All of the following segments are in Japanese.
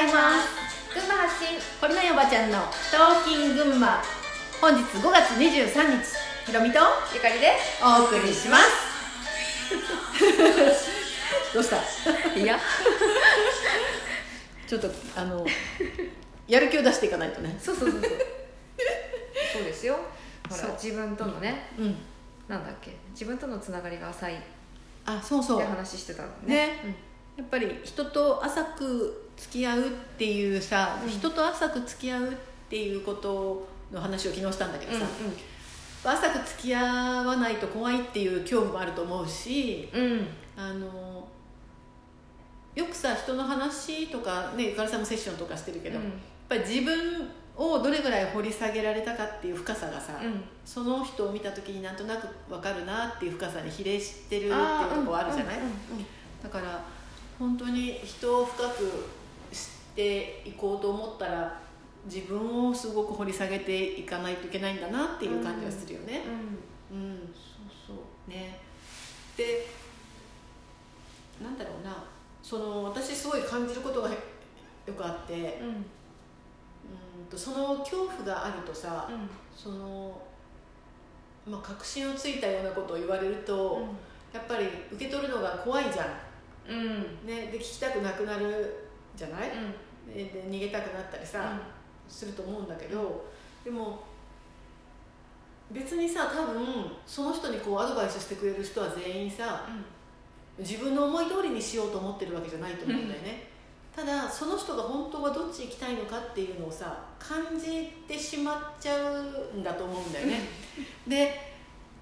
ざいます。群馬発信堀のおばちゃんの「トーキン群馬」本日5月23日。ひろみとゆかりでお送りします。どうした？いや。ちょっとあのやる気を出していかないとね。そうそうそうそう。そうですよ。ほら自分とのねうん。なんだっけ？自分とのつながりが浅いっあそうそう。て話してたのね。ねやっぱり人と浅く付き合うっていうさ、うん。人と浅く付き合うっていうことの話を昨日したんだけどさ、浅く付き合わないと怖いっていう恐怖もあると思うしうん。うんうんあのよくさ人の話とかねゆかりさんもセッションとかしてるけど、やっぱり自分をどれぐらい掘り下げられたかっていう深さがさ、うん。その人を見た時になんとなく分かるなっていう深さに比例してるっていうところあるじゃない、うんうんうん。だから本当に人を深く知っていこうと思ったら自分をすごく掘り下げていかないといけないんだなっていう感じはするよね。うん、そうそう。ね。でなんだろうな。その私すごい感じることがよくあって。うんうんうんとその恐怖があるとさ、うん。そのまあ確信をついたようなことを言われると、やっぱり受け取るのが怖いじゃんうん。うんね、で聞きたくなくなるじゃない、でで逃げたくなったりさ、すると思うんだけどでも別にさ多分その人にこうアドバイスしてくれる人は全員さ自分の思い通りにしようと思ってるわけじゃないと思うんだよね、ただその人が本当はどっち行きたいのかっていうのをさ感じてしまっちゃうんだと思うんだよね、で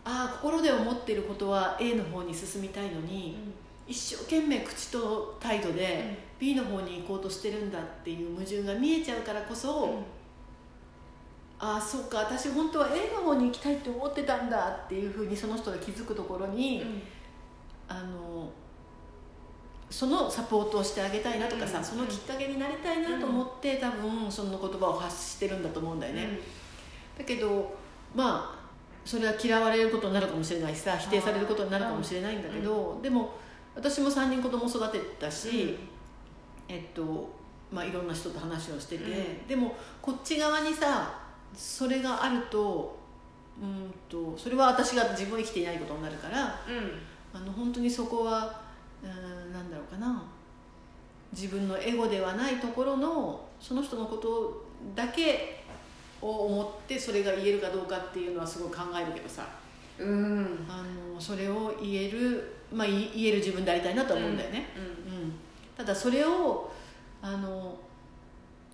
ああ心で思ってることは A の方に進みたいのに、一生懸命口と態度で B の方に行こうとしてるんだっていう矛盾が見えちゃうからこそ、ああそうか私本当は A の方に行きたいって思ってたんだっていうふうにその人が気づくところに、あのそのサポートをしてあげたいなとかさ、うん。そのきっかけになりたいなと思って、多分その言葉を発してるんだと思うんだよね、だけどまあそれは嫌われることになるかもしれないしさ否定されることになるかもしれないんだけど、でも私も3人子供育てたし、えっとまあ、いろんな人と話をしてて、うん。でもこっち側にさそれがあるとうんとそれは私が自分を生きていないことになるからあの本当にそこはうんなんだろうかな。自分のエゴではないところのその人のことだけを思ってそれが言えるかどうかっていうのはすごい考えるけどさうん。うんあのそれを言える、まあ、言える自分でありたいなとは思うんだよね、うん、ただそれをあの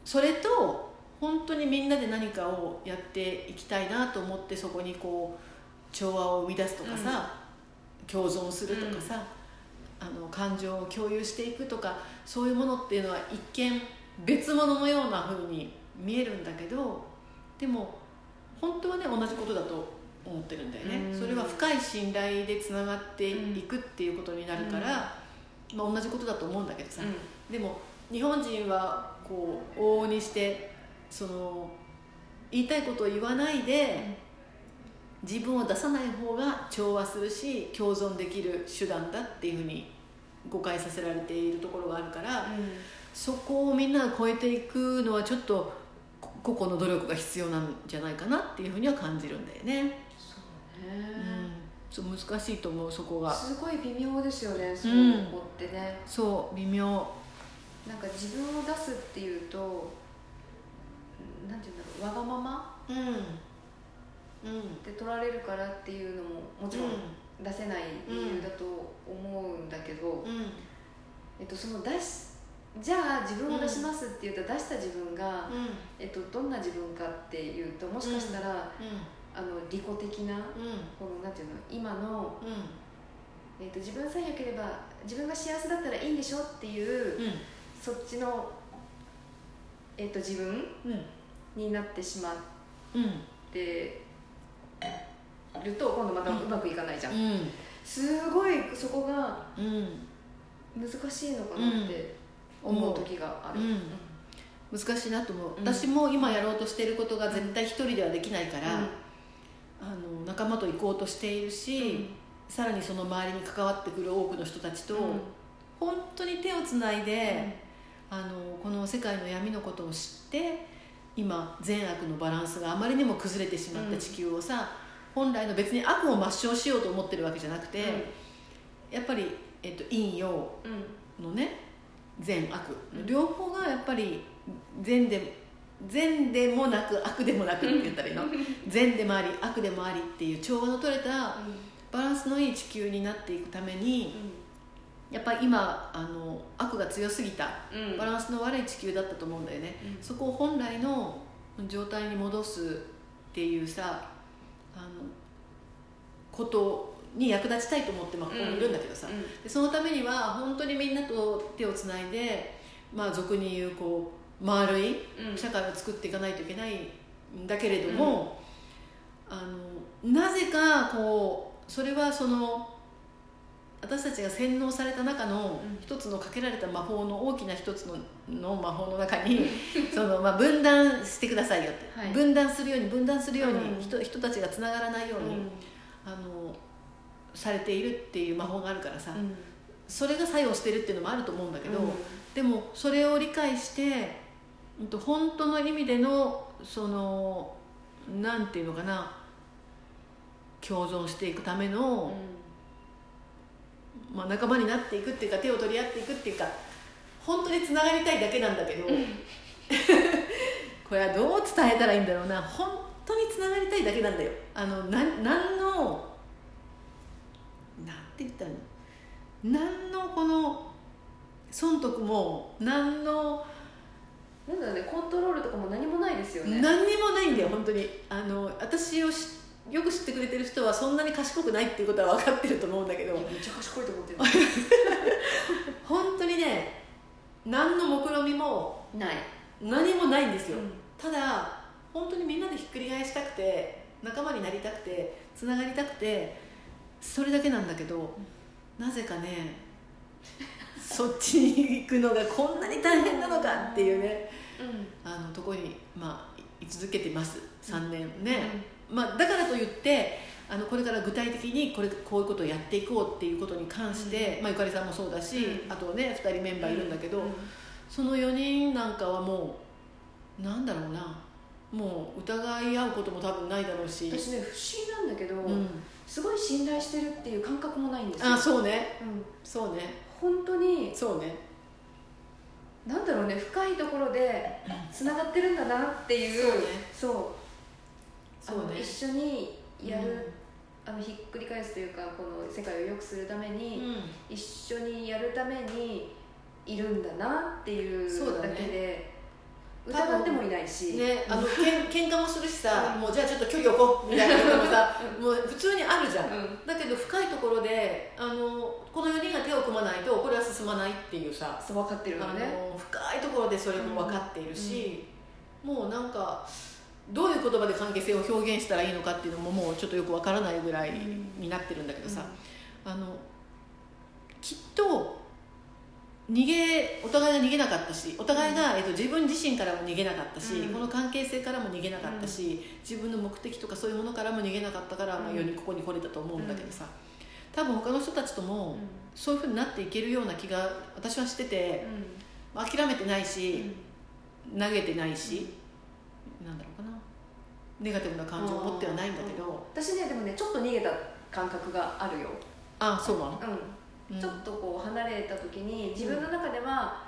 それと本当にみんなで何かをやっていきたいなと思ってそこにこう調和を生み出すとかさ、共存するとかさ、あの感情を共有していくとかそういうものっていうのは一見別物のような風に見えるんだけどでも本当はね同じことだと思ってるんだよね、うん。それは深い信頼でつながっていくっていうことになるから、まあ、同じことだと思うんだけどさ、でも日本人はこう往々にしてその言いたいことを言わないで自分を出さない方が調和するし共存できる手段だっていうふうに誤解させられているところがあるからそこをみんなが超えていくのはちょっとこ個々の努力が必要なんじゃないかなっていうふうには感じるんだよね。そううん。ねそう難しいと思うそこが。すごい微妙ですよねそううん。いう子ってね。そう微妙。なんか自分を出すっていうとなんていうんだろうわがままうん。うん。で取られるからっていうのももちろん。出せない理由だと思うんだけど、うん。えっと、その出しじゃあ自分を出しますって言うと出した自分が、うん。えっと、どんな自分かっていうともしかしたら、あの利己的なうん。このなんていうの今の、うん。えっと、自分さえ良ければ自分が幸せだったらいいんでしょっていう、うん。そっちの、えっと、自分うん。になってしまっうんてると今度またうまくいかないじゃん、うん。すごいそこがうん。難しいのかなって思う時がある、うん。難しいなと思う、うん。私も今やろうとしていることが絶対一人ではできないから、あの仲間と行こうとしているし、さらにその周りに関わってくる多くの人たちと、うん。本当に手をつないで、あのこの世界の闇のことを知って今善悪のバランスがあまりにも崩れてしまった地球をさ、本来の別に悪を抹消しようと思ってるわけじゃなくて、やっぱり、えっと、陰陽のね善悪。両方がやっぱり善で善でもなく悪でもなくって言ったらいいの。善でもあり悪でもありっていう調和の取れたバランスのいい地球になっていくために、やっぱり今あの悪が強すぎたバランスの悪い地球だったと思うんだよね、うん、そこを本来の状態に戻すっていうさあのことに役立ちたいと思って、まあ、ここにいるんだけどさ、うんでそのためには本当にみんなと手をつないで、まあ、俗に言うこう丸い社会を作っていかないといけないんだけれども、あのなぜかこうそれはその私たちが洗脳された中の一つのかけられた魔法の大きな一つのの魔法の中に その、まあ、分断してくださいよって、はい、分断するように分断するように人,、人たちがつながらないように、うん、あのされているっていう魔法があるからさ、うん、それが作用してるっていうのもあると思うんだけど、うん、でもそれを理解して本当の意味でのそのなんていうのかな共存していくための、まあ、仲間になっていくっていうか手を取り合っていくっていうか本当につながりたいだけなんだけど これはどう伝えたらいいんだろうな。本当につながりたいだけなんだよ。あのな何の言ったの。何のこの損得も何のなんだねコントロールとかも何もないですよね。何にもないんだよ本当に。あの私をよく知ってくれてる人はそんなに賢くないっていうことは分かってると思うんだけど。めっちゃ賢いと思ってる。本当にね何の目論みもない。何もないんですよ、うん、ただ本当にみんなでひっくり返したくて仲間になりたくてつながりたくてそれだけなんだけどなぜかねそっちに行くのがこんなに大変なのかっていうね、うん、あのとこにまあ居続けてます。3年。ね、うん。まあ、だからといってあのこれから具体的にこれこういうことをやっていこうっていうことに関して、うん、まあ、ゆかりさんもそうだし、うん、あとね2人メンバーいるんだけど、うん、その4人なんかはもうなんだろうな。もう疑い合うことも多分ないだろうし。私ね不思議なんだけど、すごい信頼してるっていう感覚もないんですよ。あそうね、うん、そうね。本当にそうね。なんだろうね深いところでつながってるんだなっていう、そうね。そう。そうね、一緒にやる、うん、あのひっくり返すというかこの世界を良くするために、うん、一緒にやるためにいるんだなっていうだけで、疑ってもいないし、ね、あのけん喧嘩もするしさ、もうじゃあちょっと距離置こうみたいなこともさもう普通にあるじゃん、うん、だけど深いところであのこの4人が手を組まないとこれは進まないっていうさそう分かってるのね。深いところでそれも分かっているし、もうなんかどういう言葉で関係性を表現したらいいのかっていうのももうちょっとよくわからないぐらいになってるんだけどさ、うん、あのきっと逃げお互いが逃げなかったしお互いが、えっと、自分自身からも逃げなかったし、うん、この関係性からも逃げなかったし、うん、自分の目的とかそういうものからも逃げなかったから、まあ、世にここに来れたと思うんだけどさ、多分他の人たちとも、そういうふうになっていけるような気が私はしてて、諦めてないし、投げてないし、なんだろうかな。ネガティブな感情を持ってはないんだけど、私ねでもねちょっと逃げた感覚があるよ。あそうなの、うん、ちょっとこう離れた時に自分の中では、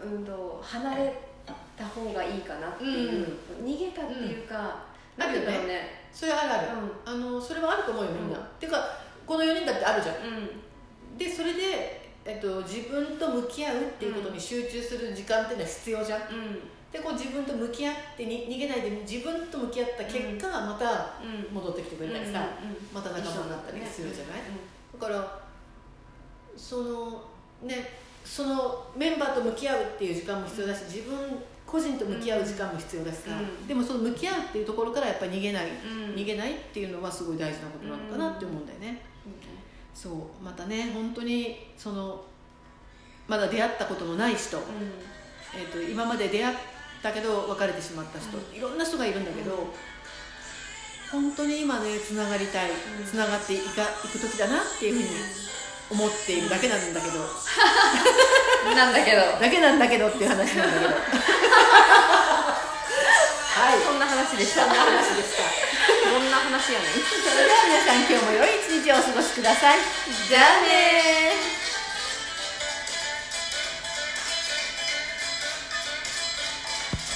うん、と離れた方がいいかなっていう、逃げたっていうか、うん、あるよね。それある。ある、あのそれはあると思うよみんな、っていうかこの4人だってあるじゃん、でそれで、えっと、自分と向き合うっていうことに集中する時間っていうのは必要じゃん、でこう自分と向き合ってに逃げないで自分と向き合った結果、また戻ってきてくれたりさ、また仲間になったりするじゃない、だからそのねそのメンバーと向き合うっていう時間も必要だし自分個人と向き合う時間も必要だしさ、でもその向き合うっていうところからやっぱり逃げない、逃げないっていうのはすごい大事なことなのかなって思うんだよね、そうまたね本当にそのまだ出会ったことのない人、えーと今まで出会ってだけど別れてしまった人、いろんな人がいるんだけど、本当に今ねつながりたいつながっていかいく時だなっていうふうに思っているだけなんだけど。なんだけど。だけなんだけどっていう話なんだけど。はい。そんな話でした。そんな話でしたどんな話やねん。それでは皆さん今日も良い一日をお過ごしください。じゃあね